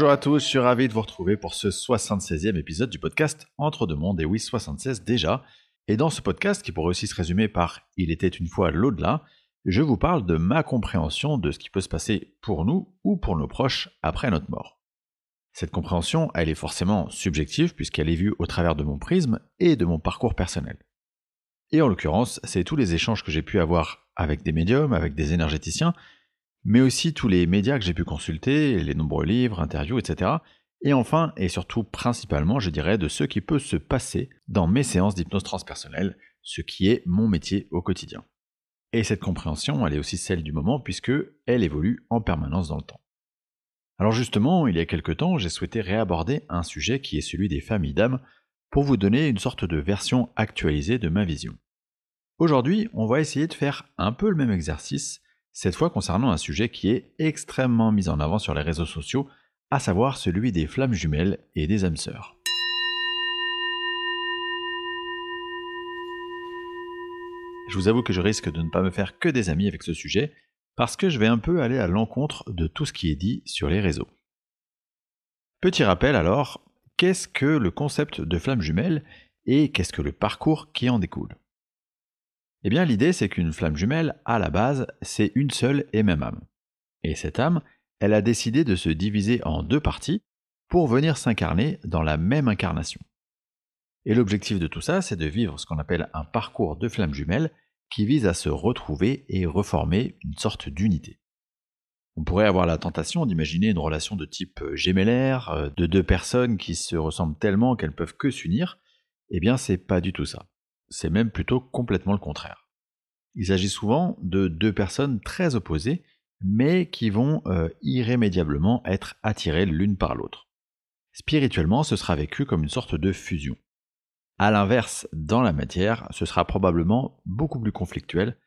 Bonjour à tous, je suis ravi de vous retrouver pour ce 76e épisode du podcast Entre deux mondes, et oui 76 déjà. Et dans ce podcast, qui pourrait aussi se résumer par Il était une fois l'au-delà, je vous parle de ma compréhension de ce qui peut se passer pour nous ou pour nos proches après notre mort. Cette compréhension, elle est forcément subjective puisqu'elle est vue au travers de mon prisme et de mon parcours personnel. Et en l'occurrence, c'est tous les échanges que j'ai pu avoir avec des médiums, avec des énergéticiens, mais aussi tous les médias que j'ai pu consulter, les nombreux livres, interviews, etc. Et enfin, et surtout principalement, je dirais, de ce qui peut se passer dans mes séances d'hypnose transpersonnelle, ce qui est mon métier au quotidien. Et cette compréhension, elle est aussi celle du moment, puisque elle évolue en permanence dans le temps. Alors justement, il y a quelque temps, j'ai souhaité réaborder un sujet qui est celui des familles d'âmes, pour vous donner une sorte de version actualisée de ma vision. Aujourd'hui, on va essayer de faire un peu le même exercice, cette fois concernant un sujet qui est extrêmement mis en avant sur les réseaux sociaux, à savoir celui des flammes jumelles et des âmes sœurs. Je vous avoue que je risque de ne pas me faire que des amis avec ce sujet, parce que je vais un peu aller à l'encontre de tout ce qui est dit sur les réseaux. Petit rappel alors, qu'est-ce que le concept de flamme jumelle et qu'est-ce que le parcours qui en découle? Eh bien, l'idée, c'est qu'une flamme jumelle, à la base, c'est une seule et même âme. Et cette âme, elle a décidé de se diviser en deux parties pour venir s'incarner dans la même incarnation. Et l'objectif de tout ça, c'est de vivre ce qu'on appelle un parcours de flamme jumelle qui vise à se retrouver et reformer une sorte d'unité. On pourrait avoir la tentation d'imaginer une relation de type gémellaire, euh, de deux personnes qui se ressemblent tellement qu'elles peuvent que s'unir. Eh bien, c'est pas du tout ça c'est même plutôt complètement le contraire. Il s'agit souvent de deux personnes très opposées, mais qui vont euh, irrémédiablement être attirées l'une par l'autre. Spirituellement, ce sera vécu comme une sorte de fusion. A l'inverse, dans la matière, ce sera probablement beaucoup plus conflictuel,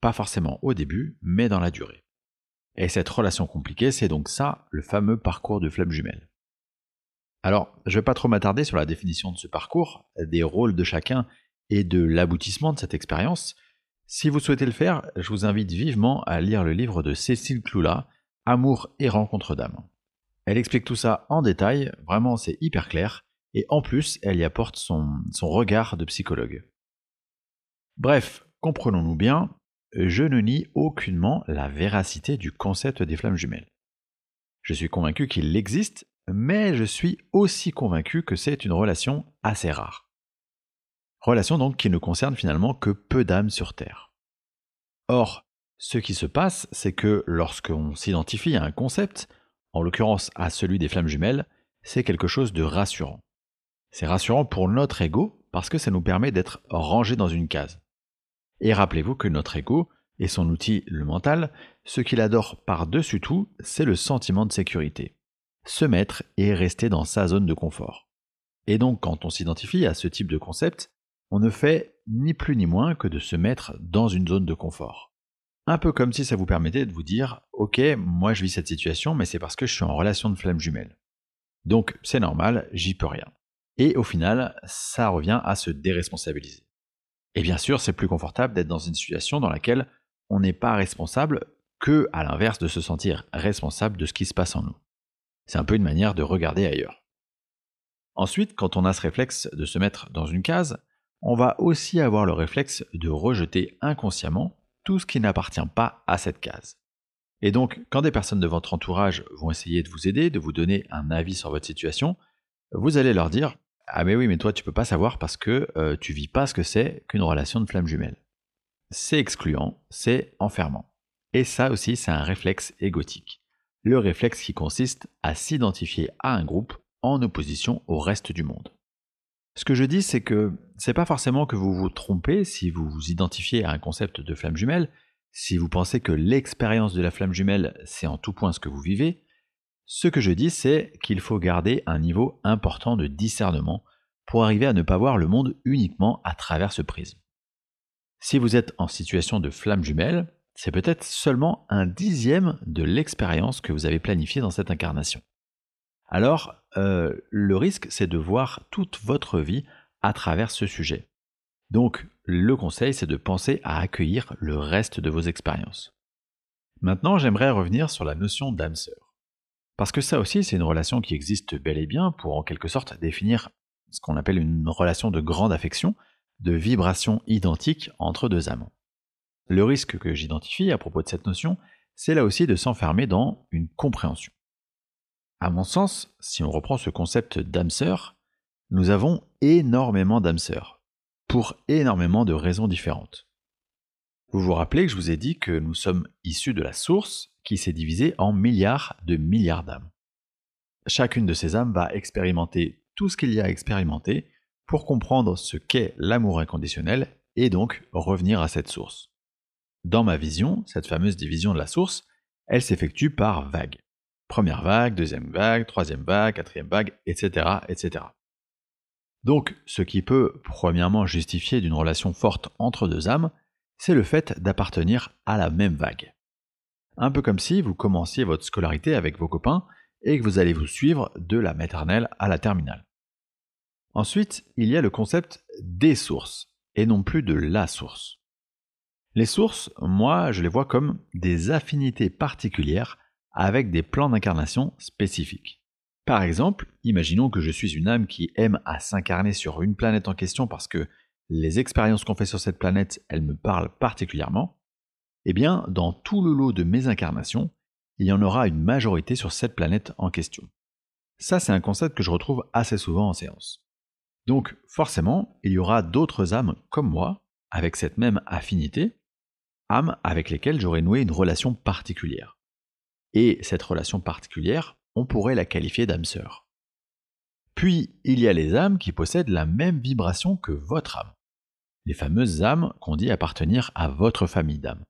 pas forcément au début, mais dans la durée. Et cette relation compliquée, c'est donc ça, le fameux parcours de flamme jumelle. Alors, je ne vais pas trop m'attarder sur la définition de ce parcours, des rôles de chacun et de l'aboutissement de cette expérience, si vous souhaitez le faire, je vous invite vivement à lire le livre de Cécile Cloula, Amour et rencontre d'âme. Elle explique tout ça en détail, vraiment c'est hyper clair, et en plus elle y apporte son, son regard de psychologue. Bref, comprenons-nous bien, je ne nie aucunement la véracité du concept des flammes jumelles. Je suis convaincu qu'il existe, mais je suis aussi convaincu que c'est une relation assez rare. Relation donc qui ne concerne finalement que peu d'âmes sur Terre. Or, ce qui se passe, c'est que lorsqu'on s'identifie à un concept, en l'occurrence à celui des flammes jumelles, c'est quelque chose de rassurant. C'est rassurant pour notre ego parce que ça nous permet d'être rangé dans une case. Et rappelez-vous que notre ego et son outil, le mental, ce qu'il adore par-dessus tout, c'est le sentiment de sécurité. Se mettre et rester dans sa zone de confort. Et donc quand on s'identifie à ce type de concept, on ne fait ni plus ni moins que de se mettre dans une zone de confort. Un peu comme si ça vous permettait de vous dire Ok, moi je vis cette situation, mais c'est parce que je suis en relation de flamme jumelle. Donc c'est normal, j'y peux rien. Et au final, ça revient à se déresponsabiliser. Et bien sûr, c'est plus confortable d'être dans une situation dans laquelle on n'est pas responsable que, à l'inverse, de se sentir responsable de ce qui se passe en nous. C'est un peu une manière de regarder ailleurs. Ensuite, quand on a ce réflexe de se mettre dans une case, on va aussi avoir le réflexe de rejeter inconsciemment tout ce qui n'appartient pas à cette case. Et donc, quand des personnes de votre entourage vont essayer de vous aider, de vous donner un avis sur votre situation, vous allez leur dire Ah, mais oui, mais toi, tu peux pas savoir parce que euh, tu vis pas ce que c'est qu'une relation de flamme jumelle. C'est excluant, c'est enfermant. Et ça aussi, c'est un réflexe égotique. Le réflexe qui consiste à s'identifier à un groupe en opposition au reste du monde. Ce que je dis, c'est que c'est pas forcément que vous vous trompez si vous vous identifiez à un concept de flamme jumelle, si vous pensez que l'expérience de la flamme jumelle, c'est en tout point ce que vous vivez. Ce que je dis, c'est qu'il faut garder un niveau important de discernement pour arriver à ne pas voir le monde uniquement à travers ce prisme. Si vous êtes en situation de flamme jumelle, c'est peut-être seulement un dixième de l'expérience que vous avez planifiée dans cette incarnation alors euh, le risque, c'est de voir toute votre vie à travers ce sujet. Donc, le conseil, c'est de penser à accueillir le reste de vos expériences. Maintenant, j'aimerais revenir sur la notion d'âme sœur. Parce que ça aussi, c'est une relation qui existe bel et bien pour en quelque sorte définir ce qu'on appelle une relation de grande affection, de vibration identique entre deux amants. Le risque que j'identifie à propos de cette notion, c'est là aussi de s'enfermer dans une compréhension. À mon sens, si on reprend ce concept d'âme sœur, nous avons énormément d'âmes sœurs, pour énormément de raisons différentes. Vous vous rappelez que je vous ai dit que nous sommes issus de la source qui s'est divisée en milliards de milliards d'âmes. Chacune de ces âmes va expérimenter tout ce qu'il y a à expérimenter pour comprendre ce qu'est l'amour inconditionnel et donc revenir à cette source. Dans ma vision, cette fameuse division de la source, elle s'effectue par vagues. Première vague, deuxième vague, troisième vague, quatrième vague, etc. etc. Donc, ce qui peut premièrement justifier d'une relation forte entre deux âmes, c'est le fait d'appartenir à la même vague. Un peu comme si vous commenciez votre scolarité avec vos copains et que vous allez vous suivre de la maternelle à la terminale. Ensuite, il y a le concept des sources, et non plus de la source. Les sources, moi, je les vois comme des affinités particulières avec des plans d'incarnation spécifiques. Par exemple, imaginons que je suis une âme qui aime à s'incarner sur une planète en question parce que les expériences qu'on fait sur cette planète, elles me parlent particulièrement. Eh bien, dans tout le lot de mes incarnations, il y en aura une majorité sur cette planète en question. Ça, c'est un concept que je retrouve assez souvent en séance. Donc, forcément, il y aura d'autres âmes comme moi, avec cette même affinité, âmes avec lesquelles j'aurais noué une relation particulière. Et cette relation particulière, on pourrait la qualifier d'âme sœur. Puis, il y a les âmes qui possèdent la même vibration que votre âme. Les fameuses âmes qu'on dit appartenir à votre famille d'âmes.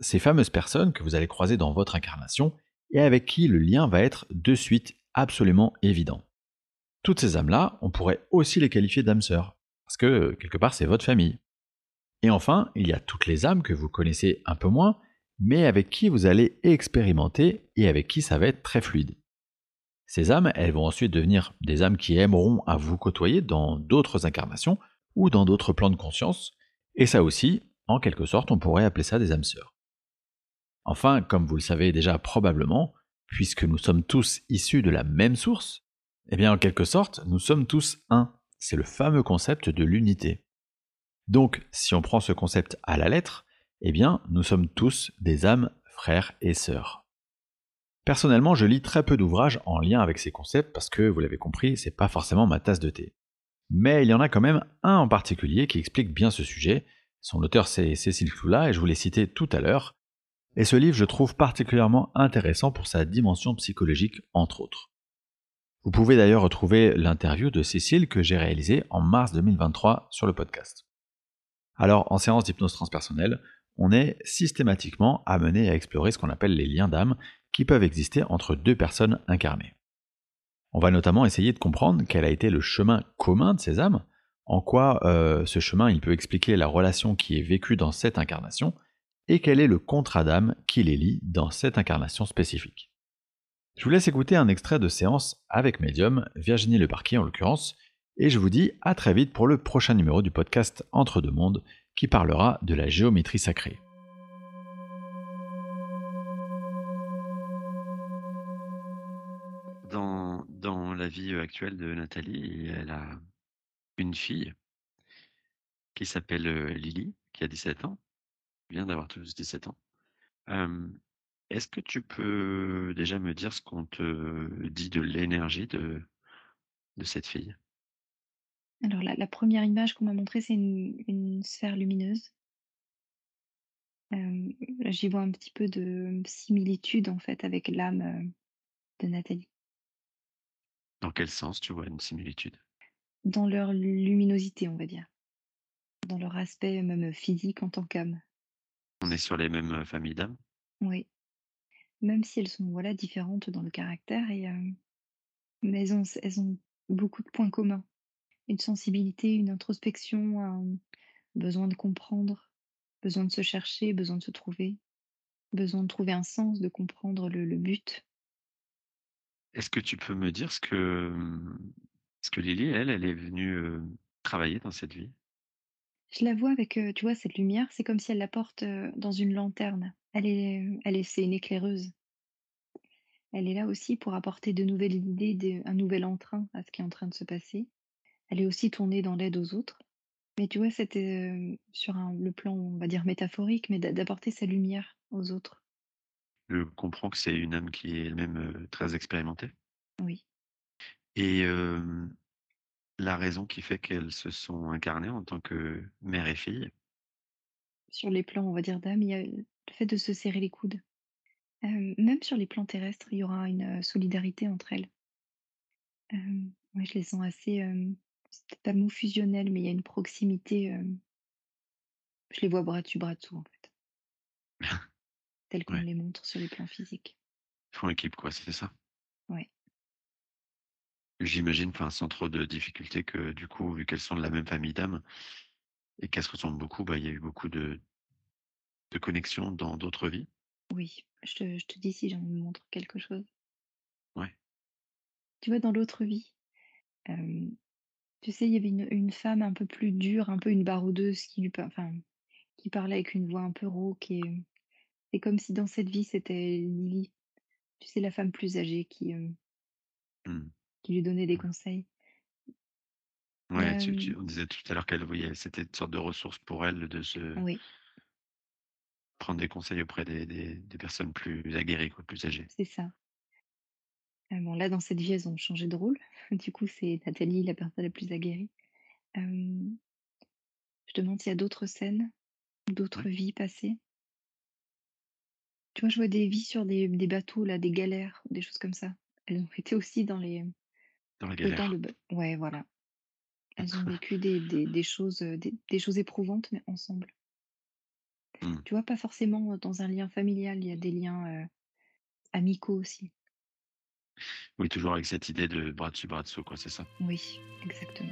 Ces fameuses personnes que vous allez croiser dans votre incarnation et avec qui le lien va être de suite absolument évident. Toutes ces âmes-là, on pourrait aussi les qualifier d'âmes sœurs, parce que quelque part c'est votre famille. Et enfin, il y a toutes les âmes que vous connaissez un peu moins, mais avec qui vous allez expérimenter et avec qui ça va être très fluide. Ces âmes, elles vont ensuite devenir des âmes qui aimeront à vous côtoyer dans d'autres incarnations ou dans d'autres plans de conscience, et ça aussi, en quelque sorte, on pourrait appeler ça des âmes sœurs. Enfin, comme vous le savez déjà probablement, puisque nous sommes tous issus de la même source, eh bien en quelque sorte, nous sommes tous un. C'est le fameux concept de l'unité. Donc, si on prend ce concept à la lettre, eh bien, nous sommes tous des âmes frères et sœurs. Personnellement, je lis très peu d'ouvrages en lien avec ces concepts parce que, vous l'avez compris, c'est pas forcément ma tasse de thé. Mais il y en a quand même un en particulier qui explique bien ce sujet. Son auteur c'est Cécile Floula et je vous l'ai cité tout à l'heure. Et ce livre je trouve particulièrement intéressant pour sa dimension psychologique entre autres. Vous pouvez d'ailleurs retrouver l'interview de Cécile que j'ai réalisée en mars 2023 sur le podcast. Alors, en séance d'hypnose transpersonnelle, on est systématiquement amené à explorer ce qu'on appelle les liens d'âme qui peuvent exister entre deux personnes incarnées. On va notamment essayer de comprendre quel a été le chemin commun de ces âmes, en quoi euh, ce chemin il peut expliquer la relation qui est vécue dans cette incarnation, et quel est le contrat d'âme qui les lie dans cette incarnation spécifique. Je vous laisse écouter un extrait de séance avec Medium, Virginie Leparquet en l'occurrence, et je vous dis à très vite pour le prochain numéro du podcast Entre deux mondes qui parlera de la géométrie sacrée. Dans, la vie actuelle de Nathalie, elle a une fille qui s'appelle Lily, qui a 17 ans, vient d'avoir tous 17 ans. Est-ce que tu peux déjà me dire ce qu'on te dit de l'énergie de cette fille? Alors, la, la première image qu'on m'a montrée, c'est une, une sphère lumineuse. Euh, J'y vois un petit peu de similitude, en fait, avec l'âme de Nathalie. Dans quel sens tu vois une similitude? Dans leur luminosité, on va dire. Dans leur aspect même physique en tant qu'âme. On est sur les mêmes familles d'âmes? Oui. Même si elles sont voilà, différentes dans le caractère, et, euh, mais elles ont, elles ont beaucoup de points communs. Une sensibilité, une introspection, un besoin de comprendre, besoin de se chercher, besoin de se trouver, besoin de trouver un sens, de comprendre le, le but. Est-ce que tu peux me dire ce que, ce que Lily, elle, elle est venue euh, travailler dans cette vie? Je la vois avec, euh, tu vois, cette lumière, c'est comme si elle la porte euh, dans une lanterne. Elle est, elle est, c'est une éclaireuse. Elle est là aussi pour apporter de nouvelles idées, de un nouvel entrain à ce qui est en train de se passer. Elle est aussi tournée dans l'aide aux autres. Mais tu vois, c'était, sur un le plan, on va dire métaphorique, mais d'a d'apporter sa lumière aux autres. Je comprends que c'est une âme qui est elle-même, très expérimentée Oui. et la raison qui fait qu'elles se sont incarnées en tant que mère et fille? Sur les plans, on va dire d'âme, il y a le fait de se serrer les coudes. Même sur les plans terrestres, il y aura une, solidarité entre elles. Ouais, je les sens assez, c'est pas le mot fusionnel, mais il y a une proximité, je les vois bras dessus, bras dessous, en fait, telles qu'on Ouais, les montre sur les plans physiques. ils font équipe quoi, c'est ça? Ouais, J'imagine, enfin, sans trop de difficultés que du coup, vu qu'elles sont de la même famille d'âmes et qu'elles se ressemblent beaucoup, bah, il y a eu beaucoup de de connexions dans d'autres vies? oui, je te je te dis si j'en montre quelque chose. Ouais, Tu vois, dans l'autre vie, tu sais, il y avait une une femme un peu plus dure, un peu une baroudeuse qui lui enfin, qui parlait avec une voix un peu rauque et c'est comme si dans cette vie, c'était Lily. Tu sais, la femme plus âgée qui, hem, mmh, qui lui donnait des conseils. ouais, tu on disait tout à l'heure qu'elle voyait c'était une sorte de ressource pour elle de se oui, prendre des conseils auprès des des des personnes plus aguerries quoi, plus âgées. c'est ça. Heu, bon, là, dans cette vie, elles ont changé de rôle. Du coup, c'est Nathalie, la personne la plus aguerrie. Je demande s'il y a d'autres scènes, d'autres Ouais, vies passées? Tu vois, je vois des vies sur des des bateaux là, des galères, des choses comme ça. Elles ont été aussi dans les dans la autant le galère. ba ouais, voilà. Elles ont vécu des des des choses, heu, des choses éprouvantes, mais ensemble. Mmh. Tu vois, pas forcément, heu, dans un lien familial, il y a des liens, heu, amicaux aussi. Oui, toujours avec cette idée de bras dessus, bras dessous quoi, c'est ça? Oui, exactement.